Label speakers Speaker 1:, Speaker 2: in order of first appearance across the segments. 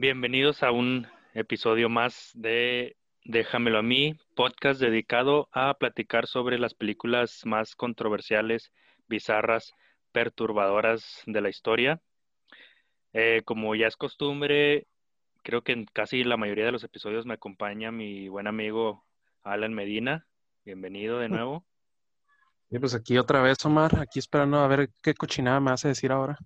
Speaker 1: Bienvenidos a un episodio más de Déjamelo a mí, podcast dedicado a platicar sobre las películas más controversiales, bizarras, perturbadoras de la historia. Eh, como ya es costumbre, creo que en casi la mayoría de los episodios me acompaña mi buen amigo Alan Medina. Bienvenido de nuevo.
Speaker 2: Y pues aquí otra vez, Omar, aquí esperando a ver qué cochinada me hace decir ahora.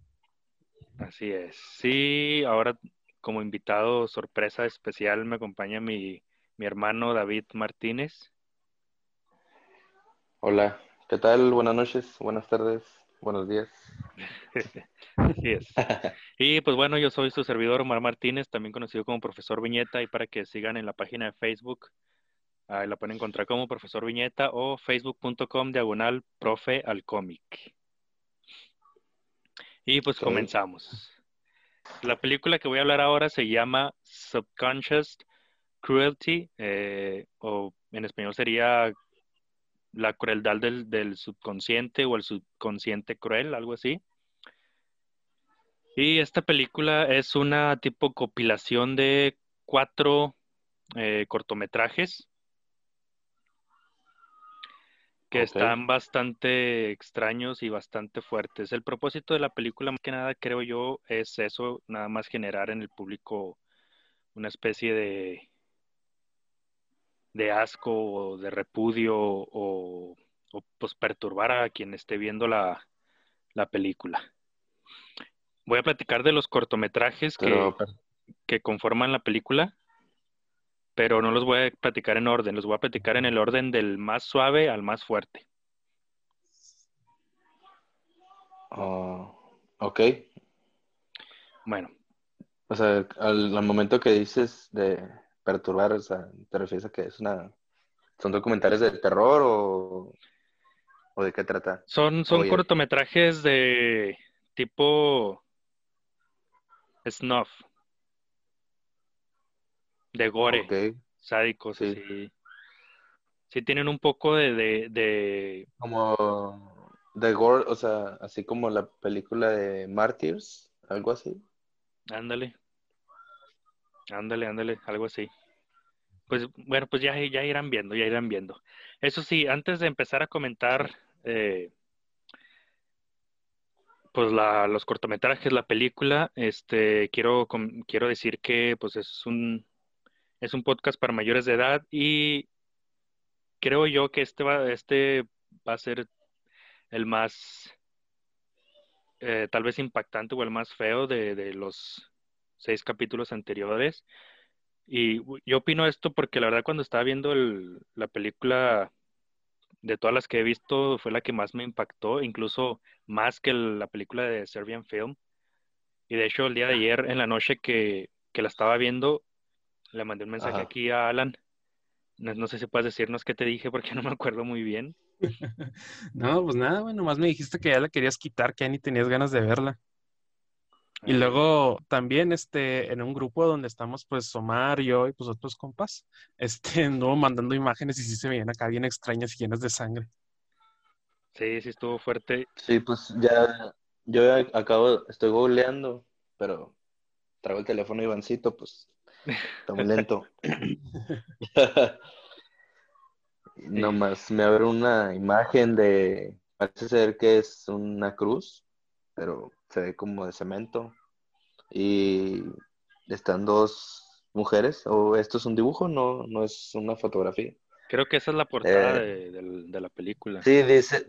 Speaker 1: Así es. Sí, ahora como invitado sorpresa especial me acompaña mi, mi hermano David Martínez.
Speaker 3: Hola, ¿qué tal? Buenas noches, buenas tardes, buenos días.
Speaker 1: Así es. Y pues bueno, yo soy su servidor Omar Martínez, también conocido como Profesor Viñeta, y para que sigan en la página de Facebook, ahí la pueden encontrar como Profesor Viñeta o facebook.com diagonal profe al cómic. Y pues comenzamos. La película que voy a hablar ahora se llama Subconscious Cruelty, eh, o en español sería La crueldad del, del subconsciente o el subconsciente cruel, algo así. Y esta película es una tipo compilación de cuatro eh, cortometrajes que están bastante extraños y bastante fuertes. El propósito de la película, más que nada, creo yo, es eso, nada más generar en el público una especie de, de asco o de repudio o, o, pues perturbar a quien esté viendo la, la película. Voy a platicar de los cortometrajes que,
Speaker 3: Pero,
Speaker 1: que conforman la película, pero no los voy a platicar en orden, los voy a platicar en el orden del más suave al más fuerte.
Speaker 3: ah, ok.
Speaker 1: Bueno,
Speaker 3: O sea, al, al momento que dices de perturbar, o sea, ¿te refieres a que es una... ¿Son documentales de terror o, o de qué trata?
Speaker 1: son, son
Speaker 3: Oye.
Speaker 1: cortometrajes de tipo snuff, de gore,
Speaker 3: Ok.
Speaker 1: sádicos,
Speaker 3: Sí.
Speaker 1: así. Sí tienen un poco de, de, de-
Speaker 3: Como de gore, o sea, así como la película de Martyrs, algo así.
Speaker 1: ándale, ándale, ándale, algo así. Pues bueno, pues ya, ya irán viendo, ya irán viendo. Eso sí, antes de empezar a comentar eh, pues la, los cortometrajes, la película, este, quiero, quiero decir que pues es un, es un podcast para mayores de edad y creo yo que este va, este va a ser el más, eh, tal vez impactante o el más feo de, de los seis capítulos anteriores. Y yo opino esto porque la verdad cuando estaba viendo el- la película, de todas las que he visto, fue la que más me impactó, incluso más que la película de Serbian Film. Y de hecho el día de ayer en la noche que, que la estaba viendo, le mandé un mensaje
Speaker 3: Ajá.
Speaker 1: aquí a Alan. No, no sé si puedes decirnos qué te dije porque no me acuerdo muy bien.
Speaker 2: No, pues nada, bueno, nomás me dijiste que ya la querías quitar, que ya ni tenías ganas de verla. Y
Speaker 1: Ah,
Speaker 2: luego también, este, en un grupo donde estamos, pues, Omar, yo y pues otros compas, este, anduvo mandando imágenes y sí se veían acá bien extrañas y llenas de sangre.
Speaker 1: Sí, sí estuvo fuerte.
Speaker 3: Sí, pues ya, yo acabo, estoy googleando, pero traigo el teléfono Ivancito, pues está muy lento. Nomás me abre una imagen de, parece ser que es una cruz, pero se ve como de cemento. Y están dos mujeres, o esto es un dibujo, no, no es una fotografía.
Speaker 1: Creo que esa es la portada
Speaker 3: Eh,
Speaker 1: de, la película.
Speaker 3: Sí, dice,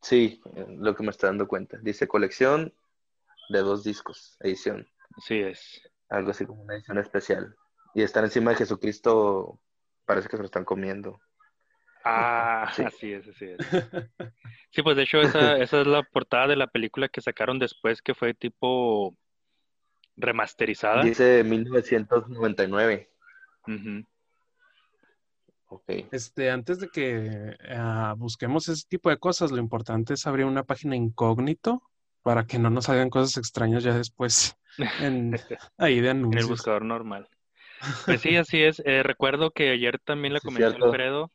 Speaker 3: sí, lo que me está dando cuenta. Dice colección de dos discos, edición,
Speaker 1: Sí es.
Speaker 3: Algo así como una edición especial. Y están encima de Jesucristo, parece que se lo están comiendo.
Speaker 1: Ah,
Speaker 3: Sí.
Speaker 1: así es, así es. Sí, pues de hecho esa, esa es la portada de la película que sacaron después que fue tipo remasterizada.
Speaker 3: Dice 1999.
Speaker 1: Ujú.
Speaker 3: Ok.
Speaker 2: Este, antes de que ah, busquemos ese tipo de cosas, lo importante es abrir una página incógnito para que no nos hagan cosas extrañas ya después en, ahí de
Speaker 1: En el
Speaker 2: anuncios.
Speaker 1: buscador normal. Pues sí, así es. Eh, recuerdo que ayer también le
Speaker 3: Sí,
Speaker 1: comenté a
Speaker 3: cierto.
Speaker 1: Alfredo.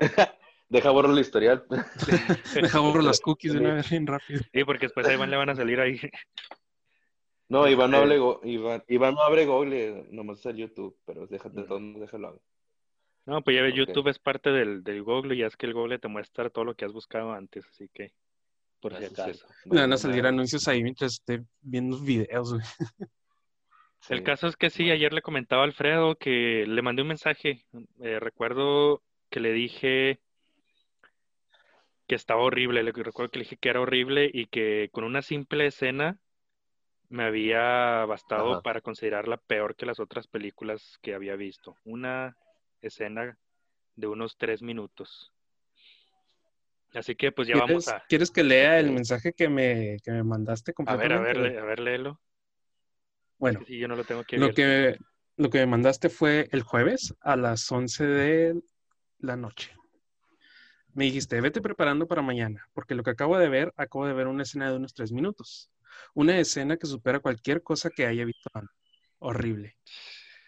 Speaker 3: Deja borro el historial.
Speaker 2: Deja borro las cookies de una vez bien rápido.
Speaker 1: Sí, porque después ahí van, le van a salir ahí.
Speaker 3: No, Iván no, hable, Iván, Iván no abre Google, nomás es el YouTube, pero déjate todo, déjalo.
Speaker 1: No, pues ya ves, YouTube es parte del, del Google y es que el Google te muestra todo lo que has buscado antes, así que por si acaso.
Speaker 2: No van a salir anuncios ahí mientras esté viendo videos, güey.
Speaker 1: El caso es que sí, ayer le comentaba a Alfredo que le mandé un mensaje. Eh, recuerdo que le dije que estaba horrible, le recuerdo que le dije que era horrible y que con una simple escena me había bastado para considerarla peor que las otras películas que había visto. Una escena de unos tres minutos. Así que pues ya vamos a...
Speaker 2: ¿Quieres que lea el mensaje que me, que me mandaste
Speaker 1: completamente? A ver, a ver, a ver, léelo.
Speaker 2: Bueno,
Speaker 1: yo no lo, tengo que,
Speaker 2: lo que lo que me mandaste fue el jueves a las 11 de la noche. Me dijiste, vete preparando para mañana, porque lo que acabo de ver, acabo de ver una escena de unos tres minutos. Una escena que supera cualquier cosa que haya visto antes. Horrible.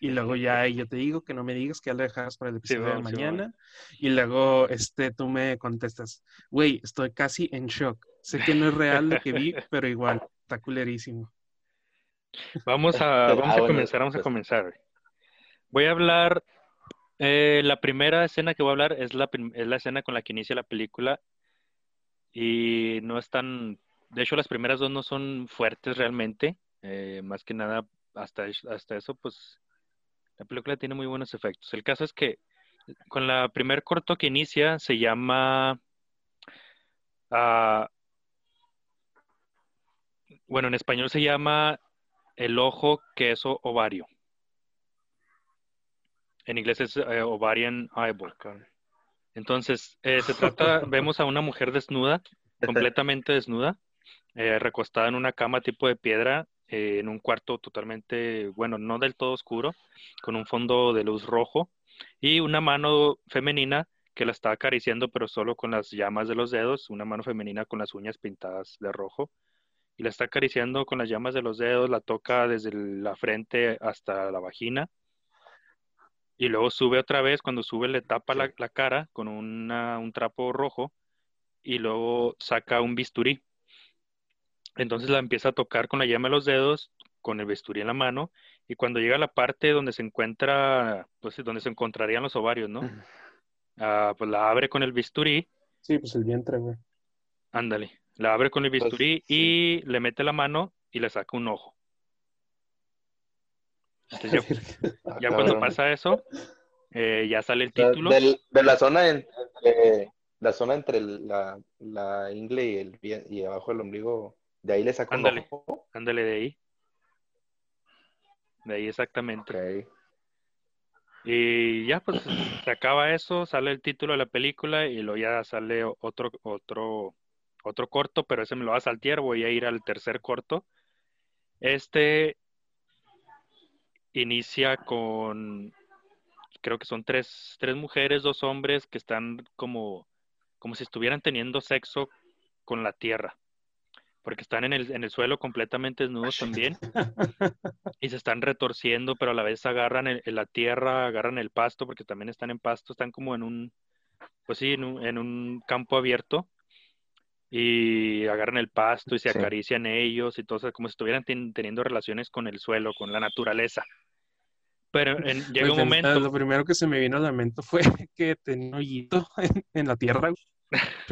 Speaker 2: Y luego ya yo te digo que no me digas que ya lo dejas para el episodio de mañana. y luego este, tú me contestas, güey, estoy casi en shock. Sé que no es real lo que vi, pero igual, está culerísimo.
Speaker 1: Vamos a, vamos a comenzar, vamos a comenzar. Voy a hablar, eh, la primera escena que voy a hablar es la, es la escena con la que inicia la película y no es tan, de hecho las primeras dos no son fuertes realmente, eh, más que nada hasta, hasta eso pues la película tiene muy buenos efectos. El caso es que con la primer corto que inicia se llama... Ah, bueno, en español se llama el ojo, queso, ovario. En inglés es eh, ovarian eyeball. Entonces, eh, se trata, vemos a una mujer desnuda, completamente desnuda, eh, recostada en una cama tipo de piedra, en un cuarto totalmente, bueno, no del todo oscuro, con un fondo de luz rojo y una mano femenina que la está acariciando, pero solo con las llamas de los dedos, una mano femenina con las uñas pintadas de rojo y la está acariciando con las llamas de los dedos, la toca desde la frente hasta la vagina. Y luego sube otra vez, cuando sube le tapa la, cara con un trapo rojo y luego saca un bisturí. Entonces la empieza a tocar con la llama de los dedos, con el bisturí en la mano, y cuando llega a la parte donde se encuentra, pues donde se encontrarían los ovarios, ¿no? Ah, pues la abre con el bisturí.
Speaker 2: Sí, pues el vientre, güey.
Speaker 1: Ándale. La abre con el pues, bisturí y le mete la mano y le saca un ojo. ya, cuando pasa eso, eh, ya sale el título.
Speaker 3: De, la zona entre la zona entre la, la ingle y el y abajo el ombligo, de ahí le un ojo.
Speaker 1: Ándale de ahí. De ahí exactamente. Y ya pues se acaba eso, sale el título de la película y luego ya sale otro, otro otro corto, pero ese me lo va a saltear, voy a ir al tercer corto. Este inicia con, creo que son tres, tres mujeres, dos hombres que están como, como si estuvieran teniendo sexo con la tierra, porque están en el, en el suelo completamente desnudos también y se están retorciendo, pero a la vez agarran en la tierra, agarran el pasto, porque también están en pasto, están como en un, pues sí, en un, en un campo abierto y agarran el pasto y se acarician ellos y todo, como si estuvieran teniendo relaciones con el suelo, con la naturaleza. Pero llega un momento.
Speaker 2: Lo primero que se me vino a la mente fue que tenía un hoyito en, la tierra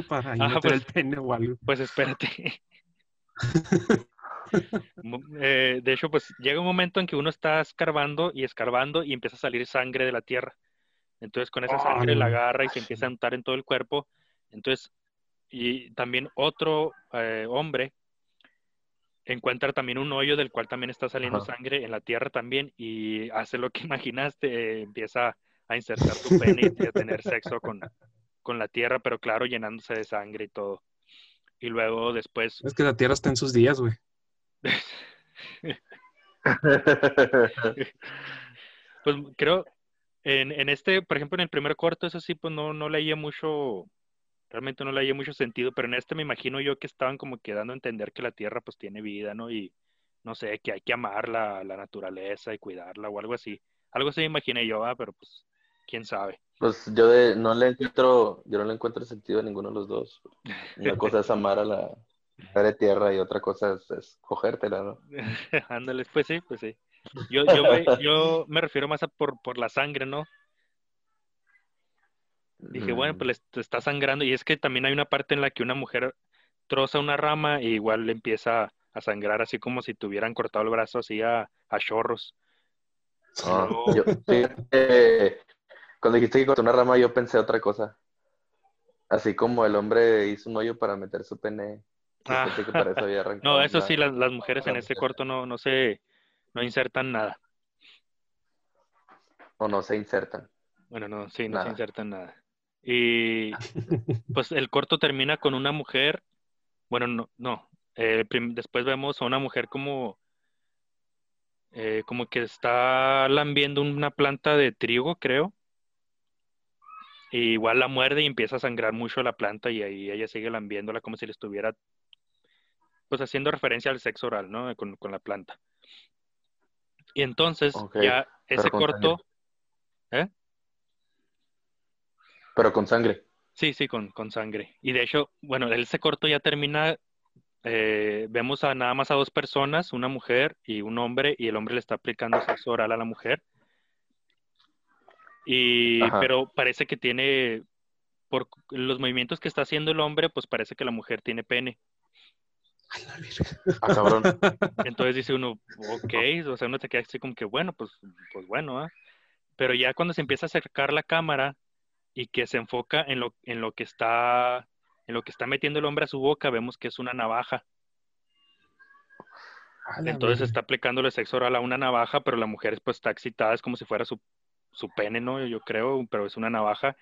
Speaker 2: para pues, el pene o algo.
Speaker 1: Pues espérate. Eh, de hecho, pues llega un momento en que uno está escarbando y escarbando y empieza a salir sangre de la tierra. Entonces, con esa sangre la agarra y se empieza a untar en todo el cuerpo. Entonces, y también otro eh, hombre encuentra también un hoyo del cual también está saliendo sangre en la tierra también y hace lo que imaginaste, empieza a insertar su pene y a tener sexo con, con la tierra, pero claro, llenándose de sangre y todo. Y luego después...
Speaker 2: Es que la tierra está en sus días, güey.
Speaker 1: pues creo, en, en, este, por ejemplo, en el primer corto, eso sí, pues no, no leía mucho realmente no le haya mucho sentido, pero en este me imagino yo que estaban como quedando a entender que la Tierra pues tiene vida, ¿no? Y no sé, que hay que amar la, naturaleza y cuidarla o algo así. Algo así me imaginé yo, ah, pero pues quién sabe.
Speaker 3: Pues yo de, no le encuentro, yo no le encuentro sentido a ninguno de los dos. Una cosa es amar a la, de tierra y otra cosa es, es cogértela, ¿no?
Speaker 1: Ándale, pues sí, pues sí. Yo, yo, me, yo me refiero más a por, por la sangre, ¿no? Dije, bueno,
Speaker 3: Mm,
Speaker 1: pues le est- está sangrando. Y es que también hay una parte en la que una mujer troza una rama y igual le empieza a sangrar, así como si tuvieran cortado el brazo así a, a chorros.
Speaker 3: ah, yo- cuando dijiste que cortó una rama, yo pensé otra cosa. Así como el hombre hizo un hoyo para meter su pene.
Speaker 1: Ah.
Speaker 3: pensé que para eso había arrancado.
Speaker 1: No, eso
Speaker 3: la-
Speaker 1: sí, las, las mujeres en
Speaker 3: la mujer.
Speaker 1: corto no, no se, no insertan nada.
Speaker 3: O no se insertan.
Speaker 1: Bueno, no, sí, no se insertan nada. Y pues el corto termina con una mujer, bueno, no, no, eh, prim- después vemos a una mujer como, eh, como que está lambiendo una planta de trigo, creo. Y igual la muerde y empieza a sangrar mucho la planta y ahí ella sigue lambiéndola como si le estuviera, pues haciendo referencia al sexo oral, ¿no? Con, con la planta. Y entonces ya ese corto,
Speaker 3: Pero con sangre.
Speaker 1: Sí, sí, con, con sangre. Y de hecho, bueno, ese corto ya termina, eh, vemos a nada más a dos personas, una mujer y un hombre, y el hombre le está aplicando sexo oral a la mujer. Y, pero parece que tiene, por los movimientos que está haciendo el hombre, pues parece que la mujer tiene pene.
Speaker 2: Ay, la virgen.
Speaker 3: Ah, cabrón.
Speaker 1: Entonces dice uno, ok, o sea, uno te queda así como que, bueno, pues, pues bueno, ¿ah? Pero ya cuando se empieza a acercar la cámara y que se enfoca en lo, en lo que está, en lo que está metiendo el hombre a su boca, vemos que es una navaja. Entonces está aplicándole sexo oral a una navaja, pero la mujer pues está excitada, es como si fuera su, su pene, ¿no? Yo creo, pero es una navaja.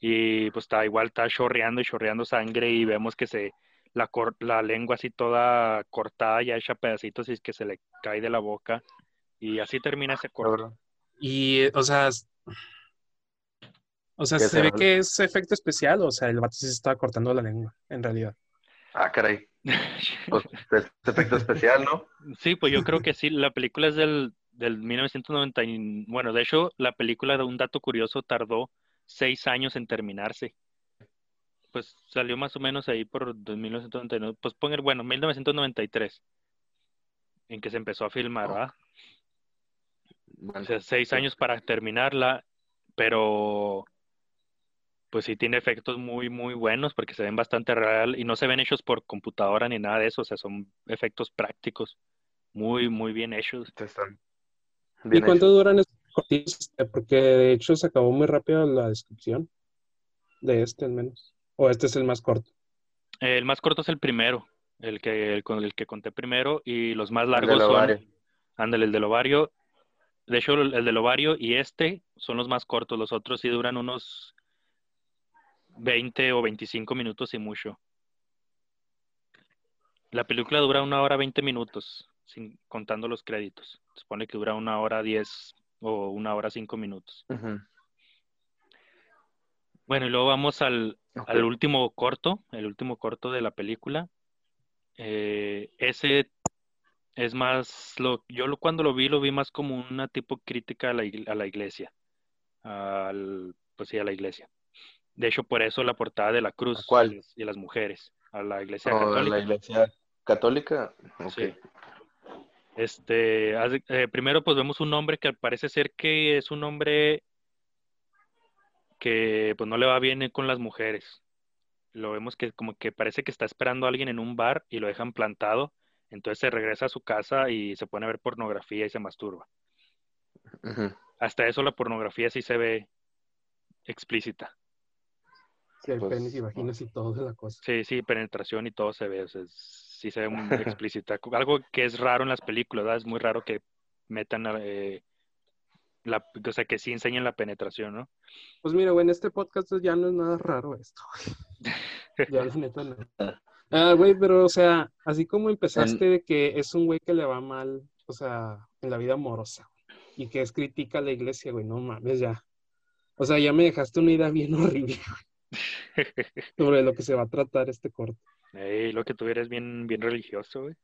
Speaker 1: Y pues está igual, está chorreando y chorreando sangre y vemos que se, la, cor- la lengua así toda cortada, ya hecha pedacitos y es que se le cae de la boca. Y así termina ese corto.
Speaker 2: Y, o sea, o sea,
Speaker 3: ¿Qué
Speaker 2: se ve que es efecto especial, o sea, el vato sí se estaba cortando la lengua, en realidad.
Speaker 3: Ah, caray. Pues es efecto especial, ¿no?
Speaker 1: Sí, pues yo creo que sí, la película es del, del 1990, y- bueno, de hecho, la película de un dato curioso tardó seis años en terminarse. Pues salió más o menos ahí por 1999, pues poner, bueno, 1993, en que se empezó a filmar,
Speaker 3: Oh.
Speaker 1: ¿verdad?
Speaker 3: Bueno,
Speaker 1: O sea, seis años para terminarla, pero pues sí tiene efectos muy, muy buenos porque se ven bastante real y no se ven hechos por computadora ni nada de eso, o sea, son efectos prácticos, muy, muy bien hechos.
Speaker 3: están
Speaker 2: ¿Y cuánto duran estos cortitos? Este, Porque de hecho se acabó muy rápido la descripción de este, al menos. O este es el más corto.
Speaker 1: El más corto es el primero, el que, el con el que conté primero, y los más
Speaker 3: El
Speaker 1: largos son, ándale, el del ovario. De hecho, el el del ovario y este son los más cortos, los otros sí duran unos 20 o 25 minutos y mucho. La película dura una hora 20 minutos, sin, contando los créditos. Se supone que dura una hora 10 o una hora 5 minutos. Bueno, y luego vamos al, al último corto, el último corto de la película. Eh, ese es más, lo, yo lo- cuando lo vi, lo vi más como una tipo crítica a la, a la iglesia, al, pues sí, a la iglesia. De hecho, por eso la portada de la cruz
Speaker 3: ¿A cuál?
Speaker 1: y las- mujeres, a la iglesia
Speaker 3: de
Speaker 1: católica.
Speaker 3: la iglesia católica. Ok.
Speaker 1: Sí. Este, eh, primero pues vemos un hombre que parece ser que es un hombre que pues no le va bien con las mujeres. Lo vemos que como que parece que está esperando a alguien en un bar y lo dejan plantado. Entonces se regresa a su casa y se pone a ver pornografía y se masturba. Hasta eso la pornografía sí se ve explícita.
Speaker 2: Sí, hay
Speaker 3: Pues,
Speaker 2: penes y vaginas y todo de la cosa.
Speaker 1: Sí, sí, penetración y todo se ve, o sea, es- sí se ve muy explícita. Algo que es raro en las películas, ¿verdad? Es muy raro que metan, eh, la, o sea, que sí enseñen la penetración, ¿no?
Speaker 2: Pues mira, güey, en este podcast ya no es nada raro esto. Ya la neta no. Ah, güey, pero, o sea, así como empezaste de que es un güey que le va mal, o sea, en la vida amorosa, y que es crítica a la iglesia, güey, no mames, ya. O sea, ya me dejaste una idea bien horrible, güey, sobre lo que se va a tratar este corto.
Speaker 1: Ey, lo que tú eres bien, bien religioso, güey.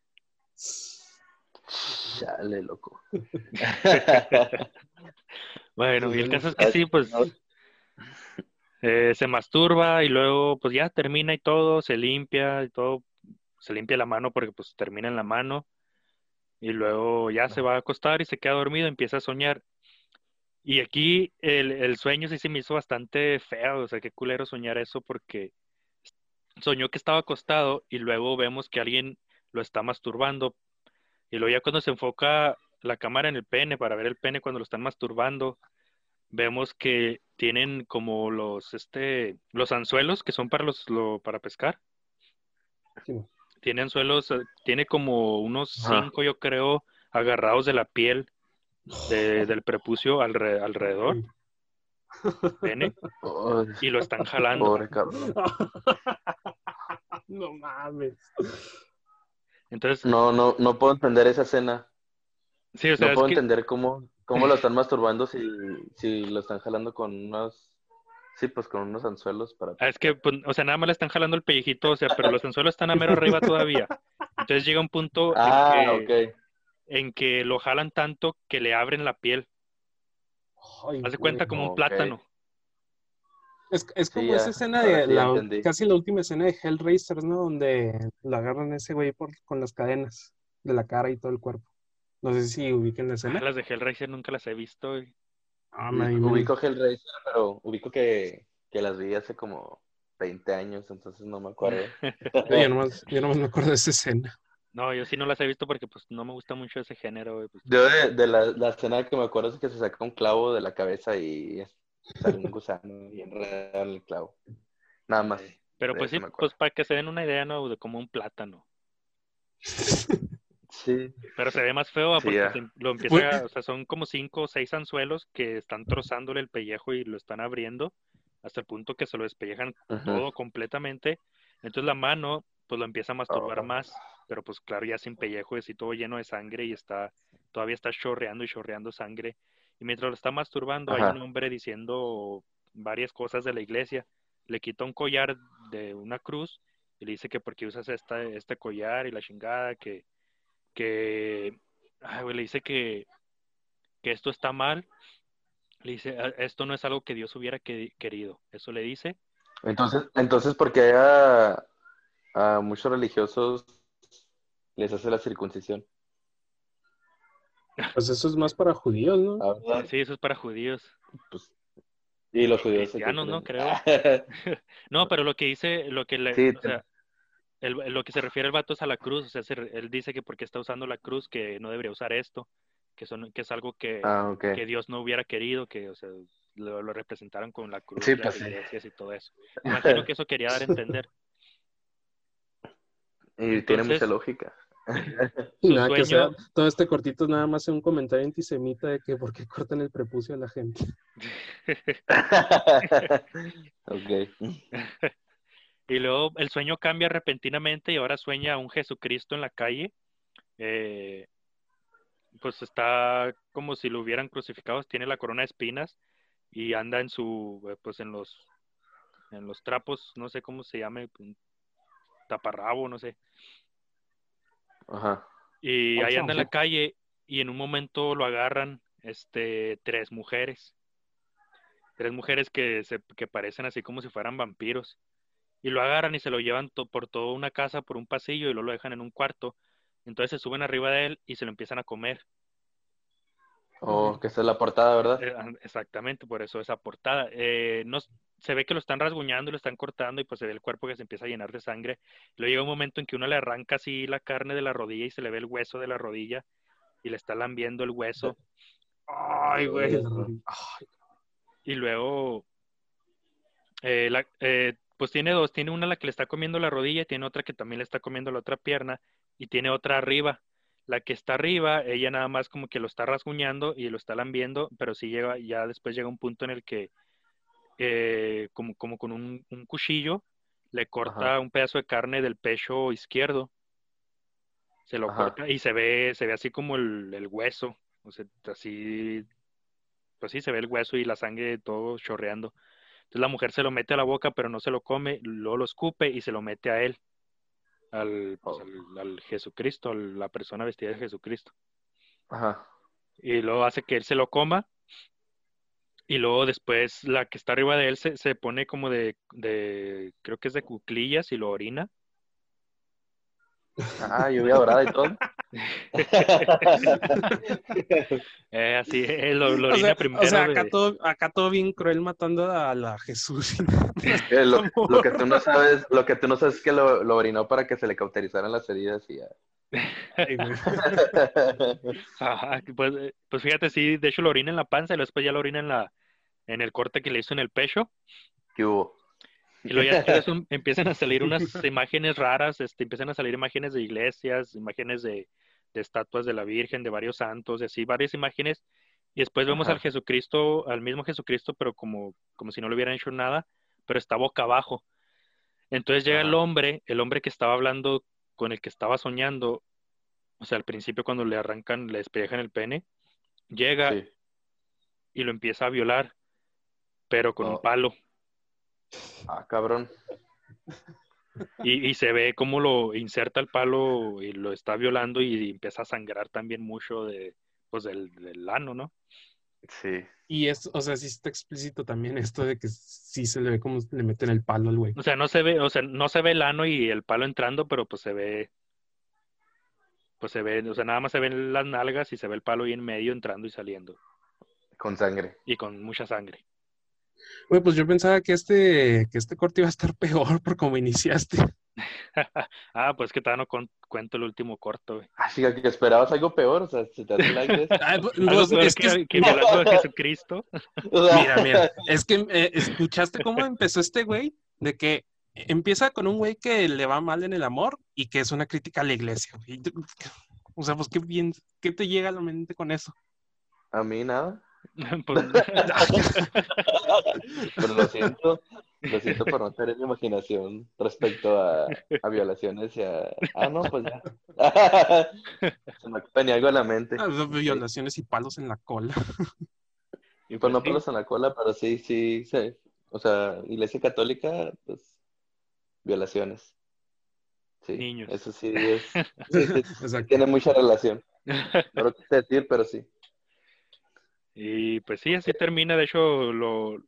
Speaker 3: Chale, loco.
Speaker 1: Bueno, y el caso es que sí, pues eh, se masturba y luego pues ya termina y todo, se limpia y todo, se limpia la mano porque pues termina en la mano y luego ya se va a acostar y se queda dormido, empieza a soñar. Y aquí el, el sueño sí se me hizo bastante feo, o sea, qué culero soñar eso porque soñó que estaba acostado y luego vemos que alguien lo está masturbando. Y luego ya cuando se enfoca la cámara en el pene para ver el pene cuando lo están masturbando, vemos que tienen como los este los anzuelos que son para los lo, para pescar.
Speaker 2: Sí.
Speaker 1: Tiene anzuelos, eh, tiene como unos
Speaker 3: Ajá.
Speaker 1: cinco, yo creo, agarrados de la piel de- del prepucio alre- alrededor, pene,
Speaker 3: Ay,
Speaker 1: y lo están jalando.
Speaker 3: pobre cabrón.
Speaker 2: no mames.
Speaker 1: Entonces,
Speaker 3: No, no, no puedo entender esa escena.
Speaker 1: sí, o sea,
Speaker 3: No
Speaker 1: es
Speaker 3: puedo
Speaker 1: que-
Speaker 3: entender cómo, cómo lo están masturbando si, si lo están jalando con unos, sí, pues con unos anzuelos para...
Speaker 1: Ah, Es que, pues, o sea, nada más le están jalando el pellejito, o sea, pero los anzuelos están a mero arriba todavía. Entonces llega un punto
Speaker 3: Ah,
Speaker 1: en, que,
Speaker 3: ok.
Speaker 1: en que lo jalan tanto que le abren la piel.
Speaker 2: Ay,
Speaker 1: Haz de cuenta como un plátano.
Speaker 2: Es, es como esa escena de la,
Speaker 3: entendí.
Speaker 2: casi la última escena de Hellraiser, ¿no? Donde lo agarran a ese güey por, con las cadenas de la cara y todo el cuerpo. No sé si ubiquen la
Speaker 1: Ah,
Speaker 2: escena.
Speaker 1: las de Hellraiser nunca las he visto. y-
Speaker 2: Ah, me- me-
Speaker 3: Ubico Hellraiser, pero ubico que, que las vi hace como 20 años, entonces no me acuerdo.
Speaker 2: yo, nomás, yo nomás me acuerdo de esa escena.
Speaker 1: No, yo sí no las he visto porque pues no me gusta mucho ese género. güey, pues.
Speaker 3: Yo de, de la, la escena que me acuerdo es que se saca un clavo de la cabeza y sale un gusano y enreda el clavo. Nada más.
Speaker 1: Pero pues sí, pues para que se den una idea, ¿no? De como un plátano.
Speaker 3: Sí.
Speaker 1: Pero se ve más feo
Speaker 3: Sí,
Speaker 1: porque se- lo empieza, a- o sea, son como cinco o seis anzuelos que están trozándole el pellejo y lo están abriendo hasta el punto que se lo despellejan todo completamente. Entonces la mano, pues lo empieza a masturbar
Speaker 3: Oh.
Speaker 1: más, pero pues claro, ya sin pellejo, es y todo lleno de sangre y está, todavía está chorreando y chorreando sangre. Y mientras lo está masturbando, hay un hombre diciendo varias cosas de la iglesia. Le quita un collar de una cruz y le dice que por qué usas esta, este collar y la chingada, que, que, ay, le dice que, que esto está mal. Le dice, "Ah, esto no es algo que Dios hubiera que- querido. Eso le dice.
Speaker 3: Entonces, entonces ¿por qué a, muchos religiosos les hace la circuncisión?
Speaker 2: Pues eso es más para judíos, ¿no?
Speaker 3: Ah, ¿verdad?
Speaker 1: Sí, eso es para judíos.
Speaker 3: Pues, y los judíos. ¿qué
Speaker 1: Cristianos, ¿no?
Speaker 3: creen?
Speaker 1: No, pero lo que dice, lo que le,
Speaker 3: Sí,
Speaker 1: o sea, el- lo que se refiere el vato es a la cruz, o sea, se- él dice que porque está usando la cruz, que no debería usar esto, que, son, que es algo que,
Speaker 3: ah,
Speaker 1: que Dios no hubiera querido, que, o sea, lo, lo representaron con la cruz,
Speaker 3: Sí,
Speaker 1: y las
Speaker 3: pues sí.
Speaker 1: iglesias y todo eso. Imagino que eso quería dar a entender.
Speaker 3: Y tiene mucha lógica.
Speaker 2: Y
Speaker 1: Su
Speaker 2: nada que sea, todo este cortito es nada más un comentario antisemita de que por qué cortan el prepucio a la gente.
Speaker 3: ok.
Speaker 1: y luego el sueño cambia repentinamente y ahora sueña a un Jesucristo en la calle. Eh, pues está como si lo hubieran crucificado, tiene la corona de espinas y anda en su, pues en los, en los trapos, no sé cómo se llame, taparrabo, no sé.
Speaker 3: Ajá.
Speaker 1: Y ahí anda en la
Speaker 2: sí.
Speaker 1: calle y en un momento lo agarran este, tres mujeres. Tres mujeres que, se, que parecen así como si fueran vampiros. Y lo agarran y se lo llevan to- por toda una casa, por un pasillo y luego lo dejan en un cuarto. Entonces se suben arriba de él y se lo empiezan a comer.
Speaker 3: Oh, que es la portada, ¿verdad?
Speaker 1: Eh, exactamente, por eso esa portada. Eh, no, se ve que lo están rasguñando y lo están cortando y pues se ve el cuerpo que se empieza a llenar de sangre. Luego llega un momento en que uno le arranca así la carne de la rodilla y se le ve el hueso de la rodilla y le está lambiendo el hueso.
Speaker 2: Ay, güey.
Speaker 1: Y luego, eh, la- eh, pues tiene dos, tiene una la que le está comiendo la rodilla, tiene otra que también le está comiendo la otra pierna y tiene otra arriba. La que está arriba, ella nada más como que lo está rasguñando y lo está lambiendo, pero sí llega, ya después llega un punto en el que eh, como, como con un, un cuchillo le corta
Speaker 3: Ajá.
Speaker 1: un pedazo de carne del pecho izquierdo. Se lo
Speaker 3: Ajá.
Speaker 1: corta y se ve, se ve así como el, el hueso, o sea, así, pues sí, se ve el hueso y la sangre todo chorreando. Entonces la mujer se lo mete a la boca, pero no se lo come, luego lo escupe y se lo mete a él, al, pues, al, al Jesucristo, a la persona vestida de Jesucristo.
Speaker 3: Ajá.
Speaker 1: Y luego hace que él se lo coma. Y luego después la que está arriba de él se, se pone como de, de, creo que es de cuclillas y lo orina.
Speaker 3: Ah, lluvia dorada y todo.
Speaker 1: Eh, así, eh, lo, lo
Speaker 2: O
Speaker 1: orina
Speaker 2: sea,
Speaker 1: primero.
Speaker 2: o sea, acá,
Speaker 1: de-
Speaker 2: todo, acá todo bien cruel matando a la Jesús.
Speaker 3: Eh, lo, lo que tú no sabes, lo que tú no sabes es que lo, lo orinó para que se le cauterizaran las heridas y ya.
Speaker 1: Ajá, pues, eh, pues fíjate, sí, de hecho lo orina en la panza y después ya lo orina en la, en el corte que le hizo en el pecho.
Speaker 3: ¿Qué hubo?
Speaker 1: Y luego ya después un- empiezan a salir unas imágenes raras, este, empiezan a salir imágenes de iglesias, imágenes de, de estatuas de la Virgen, de varios santos, y así, varias imágenes. Y después vemos
Speaker 3: Ajá.
Speaker 1: al Jesucristo, al mismo Jesucristo, pero como, como si no le hubieran hecho nada, pero está boca abajo. Entonces llega el hombre, el hombre que estaba hablando, con el que estaba soñando, o sea, al principio cuando le arrancan, le despellejan el pene, llega
Speaker 3: Sí.
Speaker 1: y lo empieza a violar, pero con un
Speaker 3: Oh.
Speaker 1: palo.
Speaker 3: Ah, cabrón.
Speaker 1: Y, y se ve cómo lo inserta el palo y lo está violando y empieza a sangrar también mucho de, pues del, del ano, ¿no?
Speaker 3: Sí.
Speaker 2: Y es, o sea, sí está explícito también esto de que sí se le ve como le meten el palo al güey.
Speaker 1: O sea, no se ve, o sea, no se ve el ano y el palo entrando, pero pues se ve, pues se ve, o sea, nada más se ven las nalgas y se ve el palo ahí en medio entrando y saliendo
Speaker 3: Con sangre.
Speaker 1: y con mucha sangre.
Speaker 2: Güey, pues yo pensaba que este, que este corte iba a estar peor por como iniciaste.
Speaker 1: ah, pues que todavía no con- cuento el último corto, güey.
Speaker 3: Ah, fíjate que esperabas algo peor, o sea, se te hace like de eso.
Speaker 2: Ay, pues, es
Speaker 1: que,
Speaker 2: que,
Speaker 1: que violando a Jesucristo.
Speaker 2: Mira, mira, es que eh, escuchaste cómo empezó este güey, de que empieza con un güey que le va mal en el amor y que es una crítica a la iglesia, güey. O sea, pues qué bien, ¿qué te llega a la mente con eso?
Speaker 3: A mí nada.
Speaker 1: Pues,
Speaker 3: Pero lo siento. Lo siento por no tener imaginación respecto a, a violaciones y a... Ah, no, pues ya. Se me venía algo a la mente.
Speaker 2: Ah, Violaciones y palos en la cola.
Speaker 1: y
Speaker 3: Pues no
Speaker 1: sí.
Speaker 3: pelos en la cola, pero sí, sí, sí. O sea, iglesia católica, pues, violaciones. Sí,
Speaker 1: Niños.
Speaker 3: eso sí es, sí, tiene mucha relación. No lo quise decir, pero sí.
Speaker 1: Y pues sí, así termina. De hecho, lo,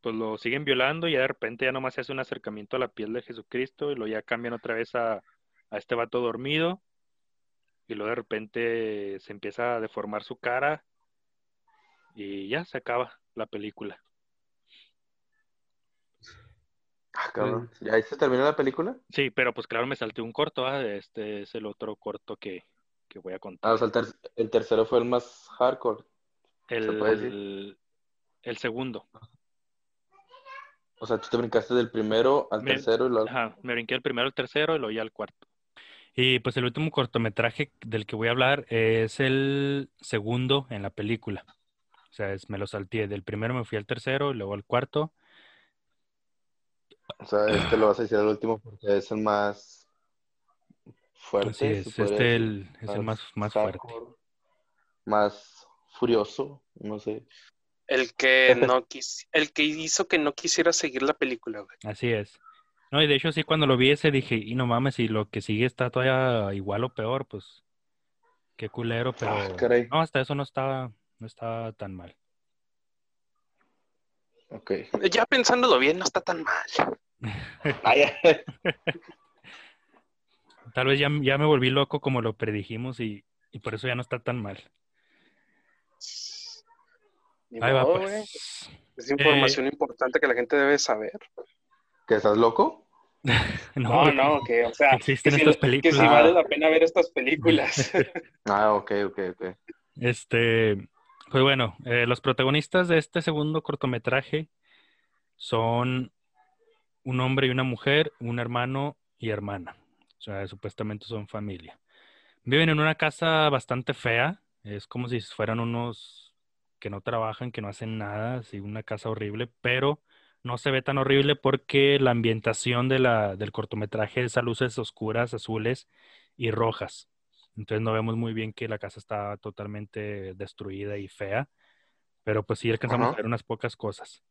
Speaker 1: pues lo siguen violando y ya de repente ya nomás se hace un acercamiento a la piel de Jesucristo y lo ya cambian otra vez a, a este vato dormido. Y luego de repente se empieza a deformar su cara y ya se acaba la película.
Speaker 3: Ah, cabrón. ¿Y ahí se terminó la película?
Speaker 1: Sí, pero pues claro, me salté un corto. ¿ah? Este es el otro corto que, que voy a contar.
Speaker 3: Ah, o sea, el, ter- el tercero fue el más hardcore.
Speaker 1: El,
Speaker 3: puede decir?
Speaker 1: el, el segundo.
Speaker 3: O sea, tú te brincaste del primero al
Speaker 1: Me-
Speaker 3: tercero y luego...
Speaker 1: Ajá, me brinqué el primero, el tercero y luego ya el cuarto. Y pues el último cortometraje del que voy a hablar es el segundo en la película. O sea, es- me lo salté. Del primero me fui al tercero y luego al cuarto.
Speaker 3: O sea, este lo vas a decir al último porque es el más fuerte.
Speaker 1: Así es, este el, es el más, más fuerte.
Speaker 3: Más furioso, no sé.
Speaker 2: El que no quis, el que hizo que no quisiera seguir la película, güey.
Speaker 1: Así es. No, y de hecho sí, cuando lo vi ese dije, y no mames, si lo que sigue está todavía igual o peor, pues qué culero, pero
Speaker 3: Ah, caray.
Speaker 1: no, hasta eso no estaba, no estaba tan mal.
Speaker 3: Ok.
Speaker 2: Ya pensándolo bien, no está tan mal.
Speaker 1: Tal vez ya, ya me volví loco como lo predijimos y, y por eso ya no está tan mal.
Speaker 2: Ni
Speaker 1: Ahí va,
Speaker 2: modo,
Speaker 1: pues.
Speaker 2: güey. Es información importante que la gente debe saber.
Speaker 3: ¿Que estás loco?
Speaker 2: No, no, que, o sea, que
Speaker 1: Existen
Speaker 2: si,
Speaker 1: estas
Speaker 2: que
Speaker 1: películas.
Speaker 2: si vale la pena ver estas películas.
Speaker 3: Ah, ok, ok, ok.
Speaker 1: Este, pues bueno, eh, los protagonistas de este segundo cortometraje son un hombre y una mujer, un hermano y hermana. O sea, supuestamente son familia. Viven en una casa bastante fea. Es como si fueran unos que no trabajan, que no hacen nada, así una casa horrible, pero no se ve tan horrible porque la ambientación de la, del cortometraje es a luces oscuras, azules y rojas. Entonces no vemos muy bien que la casa está totalmente destruida y fea, pero pues sí alcanzamos a ver unas pocas cosas.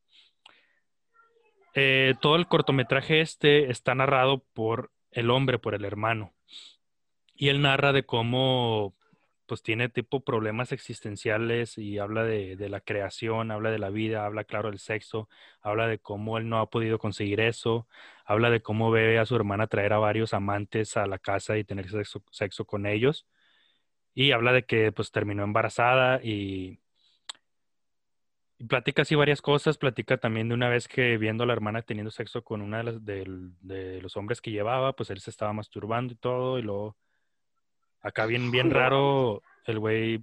Speaker 1: Eh, todo el cortometraje este está narrado por el hombre, por el hermano. Y él narra de cómo pues tiene tipo problemas existenciales y habla de, la creación, habla de la vida, habla claro del sexo, habla de cómo él no ha podido conseguir eso, habla de cómo ve a su hermana traer a varios amantes a la casa y tener sexo, sexo con ellos. Y habla de que pues terminó embarazada y, y platica así varias cosas, platica también de una vez que viendo a la hermana teniendo sexo con una de, de los hombres que llevaba, pues él se estaba masturbando y todo y luego Acá bien, bien raro, el güey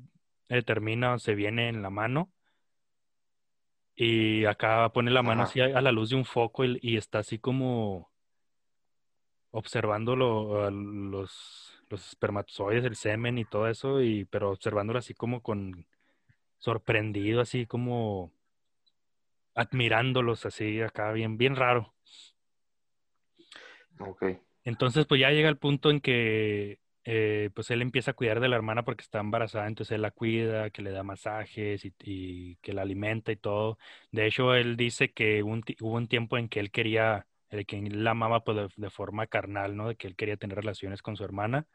Speaker 1: eh, termina, se viene en la mano y acá pone la mano así a, la luz de un foco y, está así como observando los, los espermatozoides, el semen y todo eso, y, pero observándolo así como con sorprendido, así como admirándolos así acá, bien, bien raro.
Speaker 3: Ok.
Speaker 1: Entonces, pues ya llega el punto en que eh, pues él empieza a cuidar de la hermana porque está embarazada, entonces él la cuida, que le da masajes y, que la alimenta y todo. De hecho, él dice que hubo un tiempo en que él quería, el que él la amaba pues, de, forma carnal, ¿no? De que él quería tener relaciones con su hermana,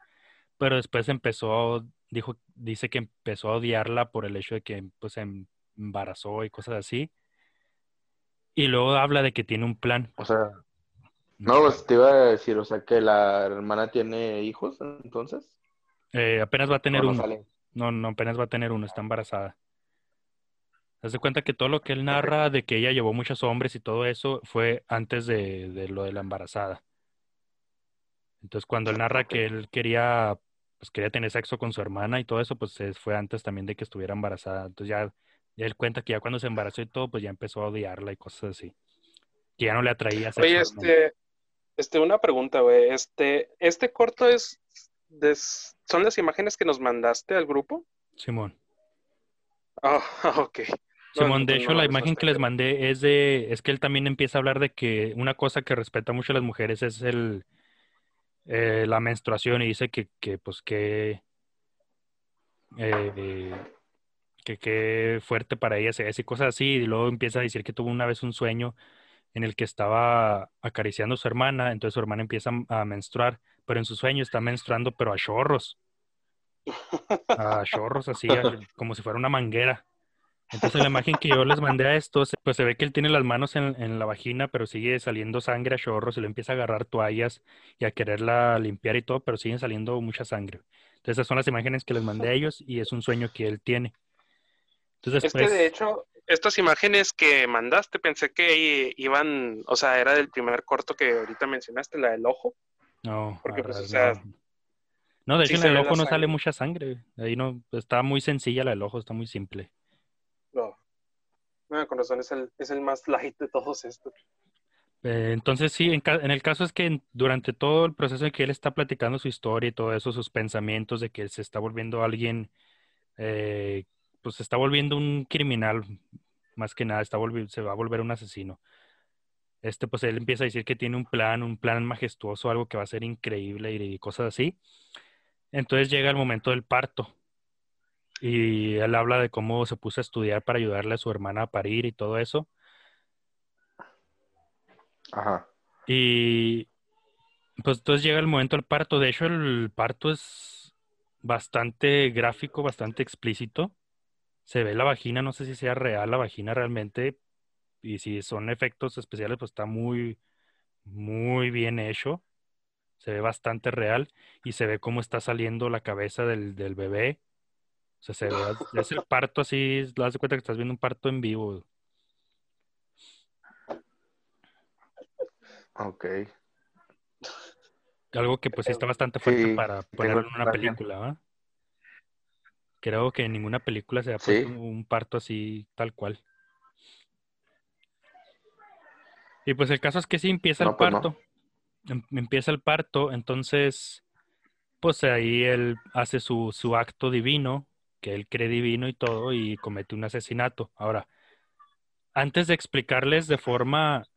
Speaker 1: pero después empezó, dijo, dice que empezó a odiarla por el hecho de que pues se embarazó y cosas así. Y luego habla de que tiene un plan.
Speaker 3: O sea, no, pues te iba a decir, o sea, que la hermana tiene hijos, entonces.
Speaker 1: Eh, apenas va a tener uno. No, no, apenas va a tener uno, está embarazada. Haz de cuenta que todo lo que él narra de que ella llevó muchos hombres y todo eso fue antes de, lo de la embarazada. Entonces, cuando él narra que él quería, pues quería tener sexo con su hermana y todo eso, pues fue antes también de que estuviera embarazada. Entonces ya, ya él cuenta que ya cuando se embarazó y todo, pues ya empezó a odiarla y cosas así. Que ya no le atraía
Speaker 2: sexo. Oye, este, este, una pregunta, güey. Este, este corto es, son las imágenes que nos mandaste al grupo.
Speaker 1: Simón.
Speaker 2: Ah, ok.
Speaker 1: Simón, de hecho, la imagen que les mandé es de, es que él también empieza a hablar de que una cosa que respeta mucho a las mujeres es el, eh, la menstruación y dice que, que pues que, eh, que qué fuerte para ella es y cosas así, y luego empieza a decir que tuvo una vez un sueño en el que estaba acariciando a su hermana, entonces su hermana empieza a menstruar, pero en su sueño está menstruando, pero a chorros. A chorros así, como si fuera una manguera. Entonces la imagen que yo les mandé a estos, pues se ve que él tiene las manos en, la vagina, pero sigue saliendo sangre a chorros y le empieza a agarrar toallas y a quererla limpiar y todo, pero sigue saliendo mucha sangre. Entonces esas son las imágenes que les mandé a ellos y es un sueño que él tiene.
Speaker 2: Entonces, es que de hecho, estas imágenes que mandaste, pensé que iban, o sea, era del primer corto que ahorita mencionaste, la del ojo.
Speaker 1: No, porque pues, o sea, no. de hecho en el ojo no sale mucha sangre. Ahí no, está muy sencilla la del ojo, está muy simple.
Speaker 2: No. No, con razón es el, es el más light de todos estos.
Speaker 1: Eh, entonces sí, en, en, el caso es que durante todo el proceso en que él está platicando su historia y todo eso, sus pensamientos de que se está volviendo alguien eh, pues se está volviendo un criminal, más que nada, está se va a volver un asesino. Este, pues él empieza a decir que tiene un plan, un plan majestuoso, algo que va a ser increíble y, cosas así. Entonces llega el momento del parto. Y él habla de cómo se puso a estudiar para ayudarle a su hermana a parir y todo eso.
Speaker 3: Ajá.
Speaker 1: Y pues entonces llega el momento del parto. De hecho, el parto es bastante gráfico, bastante explícito se ve la vagina, no sé si sea real la vagina realmente, y si son efectos especiales, pues está muy, muy bien hecho. Se ve bastante real y se ve cómo está saliendo la cabeza del, bebé. O sea, se ve, es el parto así, das de cuenta que estás viendo un parto en vivo.
Speaker 3: Ok.
Speaker 1: Algo que pues está bastante fuerte para ponerlo en una película, ¿va? Creo que en ninguna película se ha puesto un parto así tal cual. Y pues el caso es que sí empieza el pues parto. Em, empieza el parto, entonces, pues ahí él hace su, acto divino, que él cree divino y todo, y comete un asesinato. Ahora, antes de explicarles de forma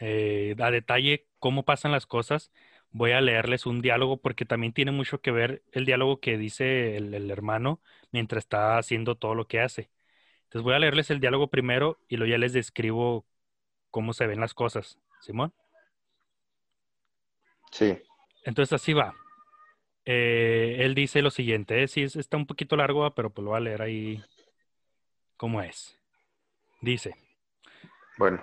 Speaker 1: eh, a detalle cómo pasan las cosas, voy a leerles un diálogo porque también tiene mucho que ver el diálogo que dice el, hermano mientras está haciendo todo lo que hace. Entonces voy a leerles el diálogo primero y luego ya les describo cómo se ven las cosas. Simón.
Speaker 3: Sí.
Speaker 1: Entonces así va. eh, él dice lo siguiente, eh, sí, es- está un poquito largo, pero pues lo voy a leer ahí cómo es. Dice,
Speaker 3: Bueno,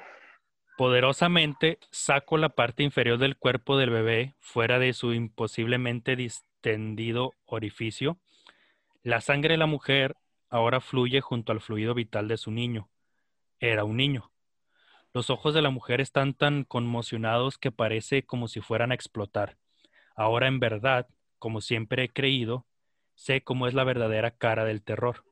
Speaker 1: poderosamente saco la parte inferior del cuerpo del bebé fuera de su imposiblemente distendido orificio. La sangre de la mujer ahora fluye junto al fluido vital de su niño. Era un niño. Los ojos de la mujer están tan conmocionados que parece como si fueran a explotar. Ahora en verdad, como siempre he creído, sé cómo es la verdadera cara del terror.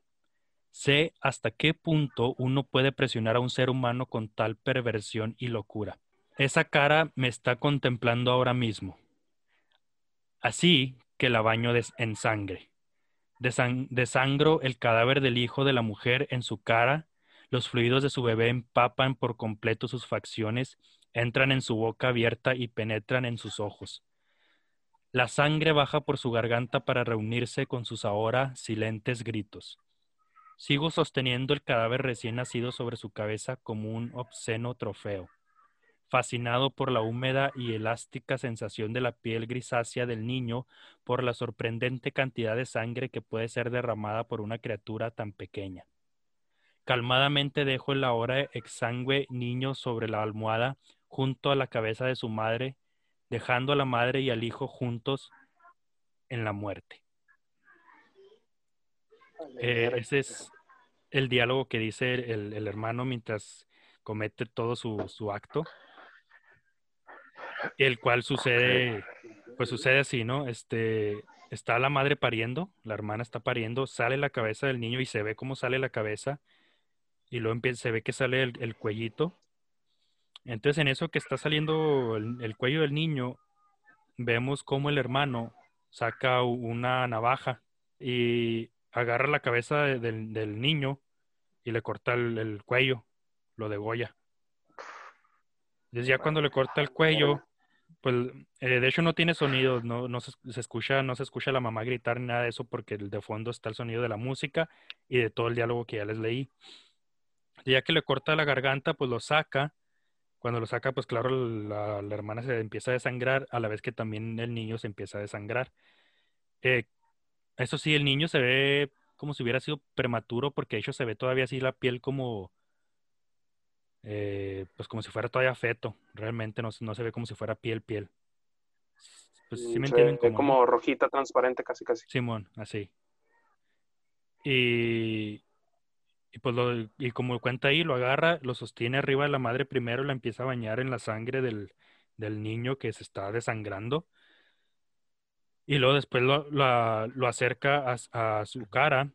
Speaker 1: Sé hasta qué punto uno puede presionar a un ser humano con tal perversión y locura. Esa cara me está contemplando ahora mismo. Así que la baño en sangre. Desan- desangro el cadáver del hijo de la mujer en su cara, los fluidos de su bebé empapan por completo sus facciones, entran en su boca abierta y penetran en sus ojos. La sangre baja por su garganta para reunirse con sus ahora silentes gritos. Sigo sosteniendo el cadáver recién nacido sobre su cabeza como un obsceno trofeo. Fascinado por la húmeda y elástica sensación de la piel grisácea del niño, por la sorprendente cantidad de sangre que puede ser derramada por una criatura tan pequeña. Calmadamente dejo el ahora exangüe niño sobre la almohada junto a la cabeza de su madre, dejando a la madre y al hijo juntos en la muerte. Eh, ese es el diálogo que dice el, el hermano mientras comete todo su, su acto, el cual sucede, pues sucede así, ¿no? Este, está la madre pariendo, la hermana está pariendo, sale la cabeza del niño y se ve cómo sale la cabeza y luego empieza, se ve que sale el, el cuellito. Entonces en eso que está saliendo el, el cuello del niño, vemos cómo el hermano saca una navaja y agarra la cabeza de- del, del niño y le corta el, el cuello, lo degolla. Entonces ya cuando le corta el cuello, pues eh, de hecho no tiene sonido, no, no se, se escucha, no se escucha a la mamá gritar ni nada de eso porque de fondo está el sonido de la música y de todo el diálogo que ya les leí. Ya que le corta la garganta, pues lo saca. Cuando lo saca, pues claro, la, la hermana se empieza a desangrar, a la vez que también el niño se empieza a desangrar. Eh, eso sí, el niño se ve como si hubiera sido prematuro, porque de hecho se ve todavía así la piel como, eh, pues como si fuera todavía feto. Realmente no, se- no se ve como si fuera piel, piel. Pues sí me
Speaker 2: Se
Speaker 1: entienden ¿no?
Speaker 2: como rojita transparente casi casi.
Speaker 1: Simón, así. Y, y pues lo, y como cuenta ahí, lo agarra, lo sostiene arriba de la madre primero, la empieza a bañar en la sangre del, del niño que se está desangrando. Y luego después lo, lo acerca a, a su cara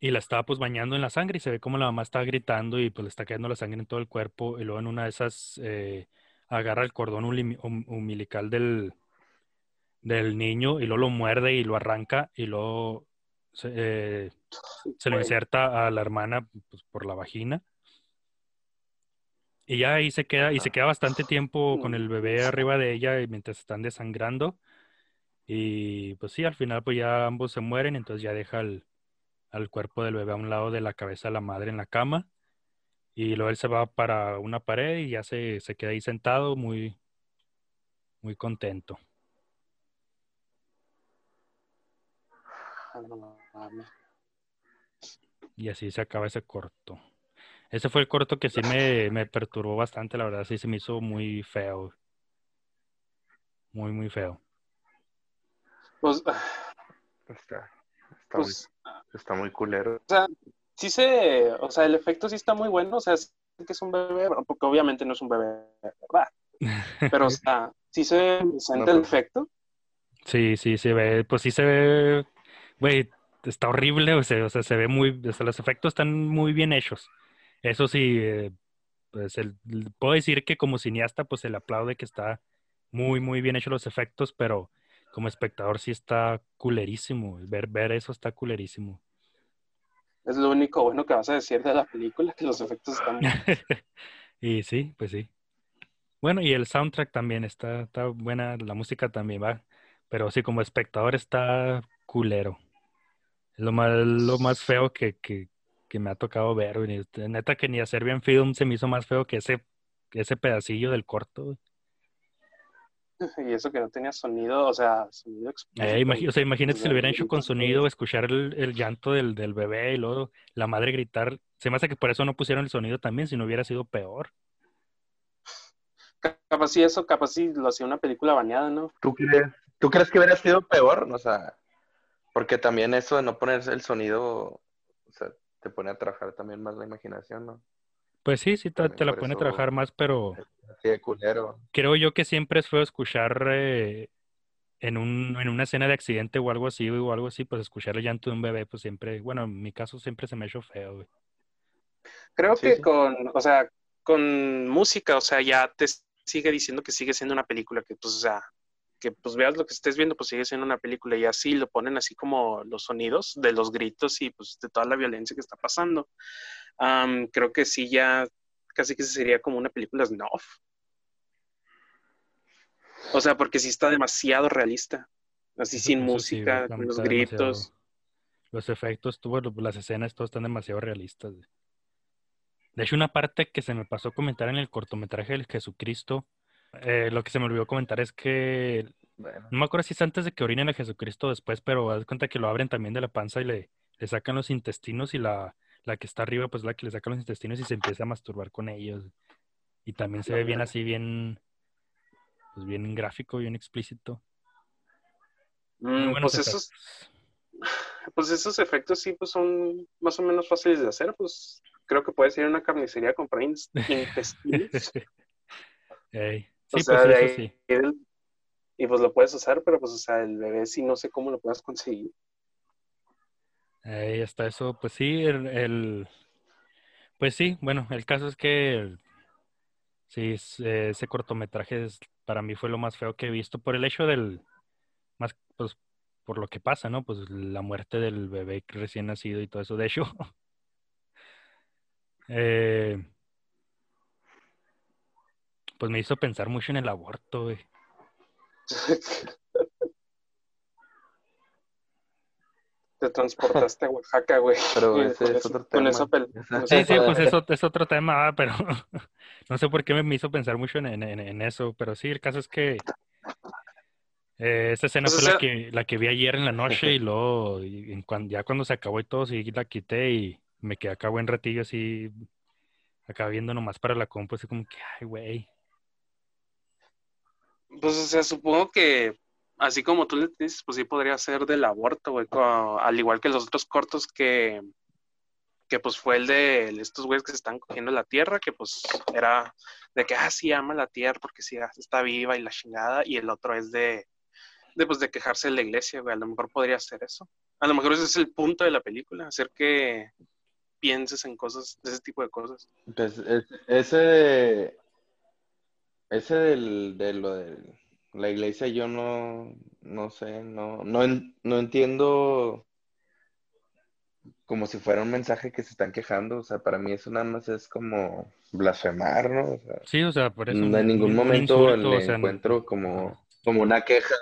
Speaker 1: y la está pues bañando en la sangre y se ve como la mamá está gritando y pues le está cayendo la sangre en todo el cuerpo y luego en una de esas eh, agarra el cordón um- umbilical del, del niño y luego lo muerde y lo arranca y luego se, eh, se lo inserta a la hermana pues, por la vagina. Y ya ahí se queda, y se queda bastante tiempo con el bebé arriba de ella y mientras están desangrando. Y pues sí, al final pues ya ambos se mueren, entonces ya deja al, al cuerpo del bebé a un lado de la cabeza de la madre en la cama. Y luego él se va para una pared y ya se, se queda ahí sentado muy, muy contento.
Speaker 2: Ah.
Speaker 1: Y así se acaba ese corto. Ese fue el corto que sí me, me perturbó bastante, la verdad, sí se me hizo muy feo. Muy, muy feo.
Speaker 2: Pues,
Speaker 3: Está, está,
Speaker 2: pues,
Speaker 3: muy, está muy culero.
Speaker 2: o sea, sí se, o sea, el efecto sí está muy bueno, o sea, es que es un bebé, porque obviamente no es un bebé, ¿verdad? Pero, o sea, sí se siente
Speaker 3: No,
Speaker 2: el
Speaker 3: pues.
Speaker 2: efecto.
Speaker 1: Sí, sí, se ve, pues sí se ve, güey, está horrible, o sea, o sea, se ve muy, o sea, los efectos están muy bien hechos. Eso sí, eh, pues el- puedo decir que como cineasta, pues se le aplaude que está muy, muy bien hechos los efectos, pero como espectador sí está culerísimo. Ver, ver eso está culerísimo.
Speaker 2: Es lo único bueno que vas a decir de la película, que los efectos están
Speaker 1: Y sí, pues sí. Bueno, y el soundtrack también está, está buena, la música también va, pero sí, como espectador está culero. Lo más, lo más feo que, que, que me ha tocado ver, güey. Neta que ni a Serbian Film se me hizo más feo que ese, que ese pedacillo del corto, güey.
Speaker 2: Y eso que no tenía sonido, o sea, sonido
Speaker 1: eh, o sea, imagínate si lo hubieran hecho con sonido, escuchar el, llanto del, del, bebé y luego la madre gritar. Se me hace que por eso no pusieron el sonido también, si no hubiera sido peor.
Speaker 2: Capaz si eso, capaz si lo hacía una película baneada, ¿no?
Speaker 3: ¿Tú crees, ¿Tú crees que hubiera sido peor? O sea, porque también eso de no poner el sonido, te pone a trabajar también más la imaginación, ¿no?
Speaker 1: Pues sí, sí, te, la pone a trabajar más, pero...
Speaker 3: de culero.
Speaker 1: Creo yo que siempre es feo escuchar eh, en, un, en una escena de accidente o algo así, o algo así, pues escuchar el llanto de un bebé, pues siempre, bueno, en mi caso siempre se me ha hecho feo, güey.
Speaker 2: Creo que con, o sea, con música, o sea, ya te sigue diciendo que sigue siendo una película, que pues, o sea, que pues veas lo que estés viendo, pues sigue siendo una película y así lo ponen así como los sonidos de los gritos y pues de toda la violencia que está pasando creo que sí ya casi que sería como una película snuff. O sea, porque sí está demasiado realista. Así sin música, con los gritos.
Speaker 1: Los efectos, las escenas, todos están demasiado realistas. De hecho, una parte que se me pasó comentar en el cortometraje del Jesucristo, eh, lo que se me olvidó comentar es que, no me acuerdo si es antes de que orinen a Jesucristo después, pero haz cuenta que lo abren también de la panza y le, le sacan los intestinos y la, la que está arriba, pues la que le saca los intestinos y se empieza a masturbar con ellos. Y también se ve bien así, bien, pues bien gráfico, bien explícito.
Speaker 2: Mm, pues esos, pues esos efectos sí, pues son más o menos fáciles de hacer, pues creo que puedes ir a una carnicería a comprar intestinos.
Speaker 1: Sí, pues sí.
Speaker 2: y pues lo puedes usar, pero pues, o sea, el bebé sí no sé cómo lo puedas conseguir.
Speaker 1: Ahí está eso. Pues sí, el, pues sí, bueno, el caso es que sí, ese cortometraje para mí fue lo más feo que he visto por el hecho del, más, pues, por lo que pasa, ¿no? Pues la muerte del bebé recién nacido y todo eso. De hecho, eh, pues me hizo pensar mucho en el aborto, güey.
Speaker 2: te transportaste a Oaxaca, güey.
Speaker 3: Pero ese es otro tema.
Speaker 1: sí, sí, pues eso es otro tema, pero no sé por qué me hizo pensar mucho en, eso, pero sí, el caso es que eh, esa escena pues, fue la, que, la que vi ayer en la noche y luego ya cuando se acabó y todo, sí la quité y me quedé acá buen ratillo así, acá viendo nomás para la compu, así como que, ay, güey.
Speaker 2: Pues, o sea, supongo que así como tú le dices, pues sí podría ser del aborto, güey, al igual que los otros cortos que, que pues fue el de estos güeyes que se están cogiendo la tierra, que pues era de que, ah, sí, ama la tierra porque sí, ah, está viva y la chingada, y el otro es de, de, pues, de quejarse de la iglesia, güey, a lo mejor podría ser eso. A lo mejor ese es el punto de la película, hacer que pienses en cosas, de ese tipo de cosas.
Speaker 3: Pues ese, ese del, de lo del la iglesia yo no, no sé, no, no, no entiendo como si fuera un mensaje que se están quejando, o sea, para mí eso nada más es como blasfemar, ¿no?
Speaker 1: sí, o sea, por eso.
Speaker 3: En ningún momento le encuentro como, como una queja.